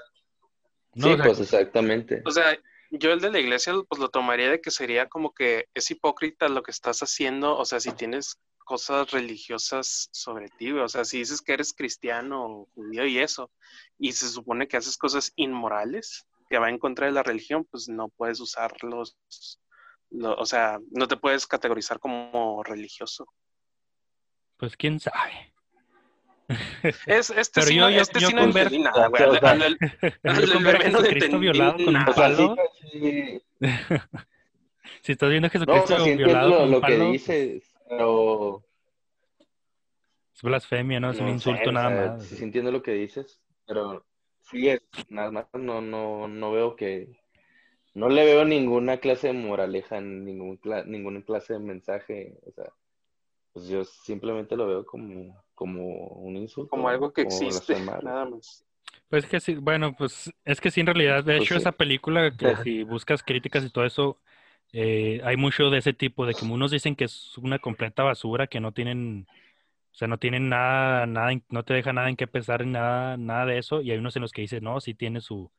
Speaker 3: sí, pues exactamente.
Speaker 2: O sea, yo el de la iglesia pues lo tomaría de que sería como que es hipócrita lo que estás haciendo, o sea, si tienes cosas religiosas sobre ti, O sea, si dices que eres cristiano o judío y eso, y se supone que haces cosas inmorales que va en contra de la religión, pues no puedes usarlos, o sea, no te puedes categorizar como religioso.
Speaker 1: Pues quién sabe.
Speaker 2: Es, este sí, no, este sí no entendí nada, güey. El,
Speaker 1: Jesucristo violado con un palo. si estás viendo a Jesucristo violado con un
Speaker 3: lo que dices pero...
Speaker 1: Es blasfemia, ¿no? Es un insulto nada más.
Speaker 3: Sí, entiendo lo que dices, pero sí es, nada más no, no, no veo que... No le veo ninguna clase de moraleja, ningún ninguna clase de mensaje, o sea, pues yo simplemente lo veo como, como un insulto.
Speaker 2: Como algo que existe, nada más.
Speaker 1: Pues que sí, bueno, pues es que sí, en realidad, de pues hecho, esa película, que si buscas críticas y todo eso, eh, hay mucho de ese tipo, de que unos dicen que es una completa basura, que no tienen, o sea, no tienen nada, nada, no te deja nada en qué pensar, nada, nada de eso, y hay unos en los que dicen, no, sí tiene su,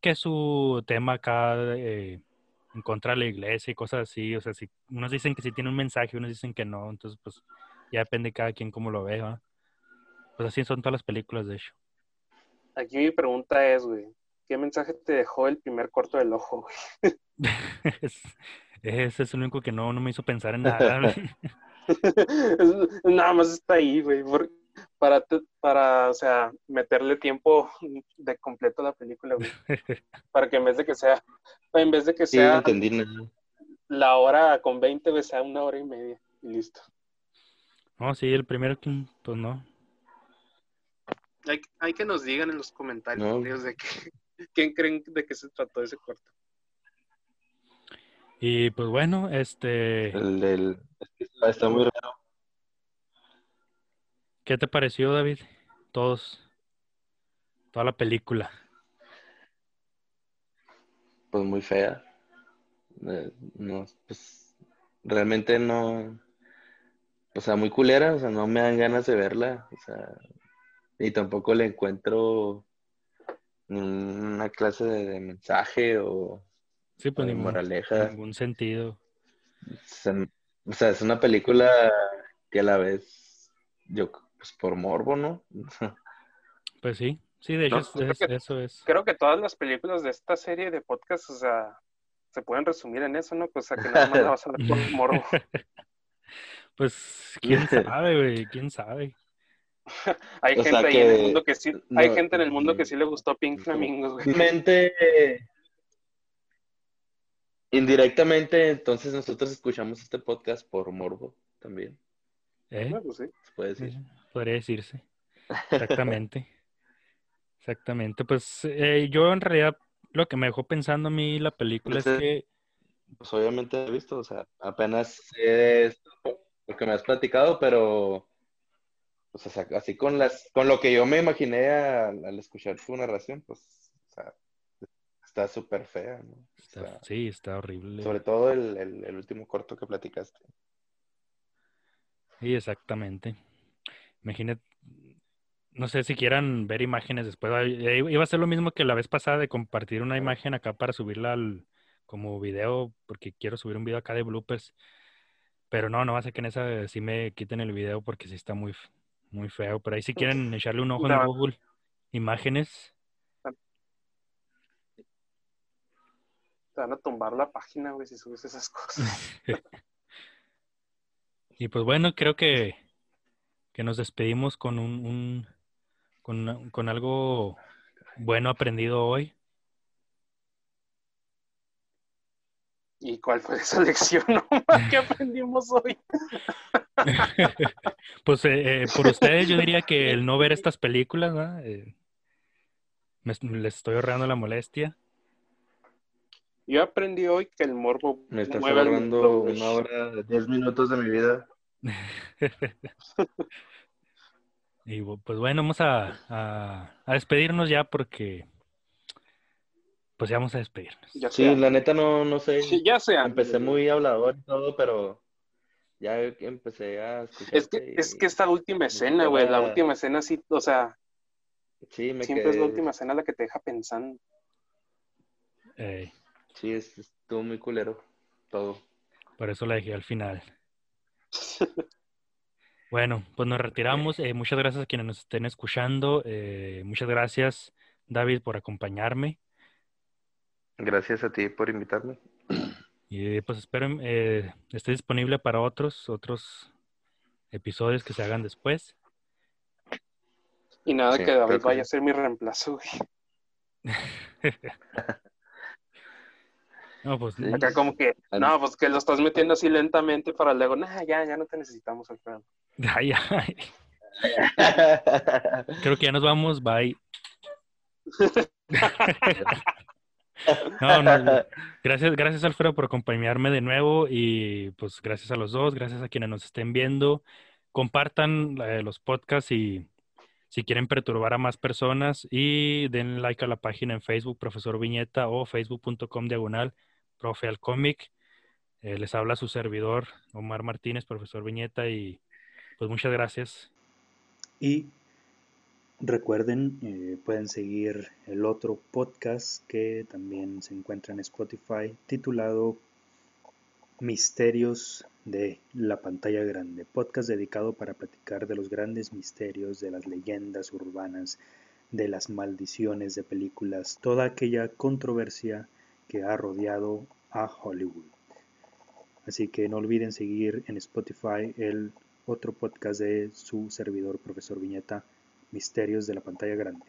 Speaker 1: que su tema acá eh, en contra de la iglesia y cosas así, o sea, si, unos dicen que sí tiene un mensaje, unos dicen que no, entonces pues ya depende cada quien cómo lo vea, pues así son todas las películas, de hecho.
Speaker 2: aquí mi pregunta es, güey, ¿qué mensaje te dejó el primer corto del ojo, güey?
Speaker 1: Ese es el único que no, no me hizo pensar en nada, güey.
Speaker 2: Nada más está ahí, güey, para, para, o sea, meterle tiempo de completo a la película, güey. Para que en vez de que sea, en vez de que sea la hora con 20, güey, sea una hora y media y listo.
Speaker 1: No, sí, el primero, pues no.
Speaker 2: Hay, hay que nos digan en los comentarios de que, quién creen de qué se trató ese corto.
Speaker 1: Y pues bueno, este...
Speaker 3: El del... Está muy raro.
Speaker 1: ¿Qué te pareció, David? Todos, toda la película.
Speaker 3: Pues muy fea. Eh, no, pues realmente no, o sea, muy culera, o sea, no me dan ganas de verla, o sea, y tampoco le encuentro una clase de, mensaje o,
Speaker 1: sí, pues,
Speaker 3: de moraleja.
Speaker 1: Ningún sentido.
Speaker 3: O sea, es una película que a la vez, yo, pues por morbo, ¿no?
Speaker 1: pues sí, sí, de hecho eso es.
Speaker 2: Creo que todas las películas de esta serie de podcast, o sea, se pueden resumir en eso, ¿no? Pues, o sea, que nada más la vas a ver por morbo.
Speaker 1: Pues, quién sabe, güey, quién sabe.
Speaker 2: hay gente ahí en el mundo que sí, hay gente en el mundo que sí le gustó Pink Flamingos, güey.
Speaker 3: Mente, indirectamente, entonces nosotros escuchamos este podcast por morbo también.
Speaker 1: ¿Eh?
Speaker 2: pues sí.
Speaker 3: puede decir.
Speaker 1: Podría decirse. Exactamente. Exactamente. Pues eh, yo en realidad lo que me dejó pensando a mí la película es que...
Speaker 3: Pues obviamente he visto, o sea, apenas sé lo que me has platicado, pero pues, o sea, así con las, con lo que yo me imaginé al, escuchar tu narración, pues, o sea, está súper fea, ¿no?
Speaker 1: sí, está horrible.
Speaker 3: Sobre todo el, el, último corto que platicaste.
Speaker 1: Sí, exactamente. Imagínate, no sé si quieran ver imágenes después. Iba a ser lo mismo que la vez pasada de compartir una imagen acá para subirla al, como video, porque quiero subir un video acá de bloopers. Pero no, no va a ser que en esa sí me quiten el video porque sí está muy, muy feo. Pero ahí si quieren echarle un ojo en Google, imágenes.
Speaker 2: Te van a tumbar la página, güey, si subes esas cosas.
Speaker 1: y pues bueno, creo que, que nos despedimos con un, un con, con algo bueno aprendido hoy.
Speaker 2: ¿Y cuál fue esa lección que aprendimos hoy?
Speaker 1: pues eh, eh, por ustedes yo diría que el no ver estas películas, ¿no? Eh, les estoy ahorrando la molestia.
Speaker 2: Yo aprendí hoy que el morbo
Speaker 3: me está ahorrando una hora, de 10 minutos de mi vida.
Speaker 1: y pues bueno, vamos a despedirnos ya porque pues ya vamos a despedirnos.
Speaker 3: sí, la neta no, no sé.
Speaker 2: Sí, ya sea.
Speaker 3: Empecé muy hablador y todo, pero ya empecé a
Speaker 2: escuchar. Es que, es que esta última escena, güey, la última escena sí, o sea,
Speaker 3: sí, me
Speaker 2: siempre es la última escena la que te deja pensando.
Speaker 3: Sí, estuvo muy culero todo.
Speaker 1: Por eso la dejé al final. bueno, pues nos retiramos. Eh, muchas gracias a quienes nos estén escuchando. Eh, muchas gracias, David, por acompañarme.
Speaker 3: Gracias a ti por invitarme.
Speaker 1: Y pues espero eh, esté disponible para otros, otros episodios que se hagan después.
Speaker 2: Y nada, que David vaya a ser mi reemplazo,
Speaker 1: no, pues.
Speaker 2: Acá como que, no, pues que lo estás metiendo así lentamente para luego, nah, ya, ya no te necesitamos, Alfredo.
Speaker 1: Ay, ay. Creo que ya nos vamos, bye. No, no, gracias, gracias Alfredo por acompañarme de nuevo y pues gracias a los dos, gracias a quienes nos estén viendo. Compartan eh, los podcasts y si quieren perturbar a más personas y den like a la página en Facebook, Profesor Viñeta o facebook.com diagonal, profe al cómic. Eh, les habla su servidor, Omar Martínez, Profesor Viñeta y pues muchas gracias.
Speaker 4: Y Recuerden, eh, pueden seguir el otro podcast que también se encuentra en Spotify titulado Misterios de la pantalla grande, podcast dedicado para platicar de los grandes misterios de las leyendas urbanas
Speaker 1: de las maldiciones de películas, toda aquella controversia que ha rodeado a Hollywood. Así que no olviden seguir en Spotify el otro podcast de su servidor, profesor Viñeta, Misterios de la pantalla grande.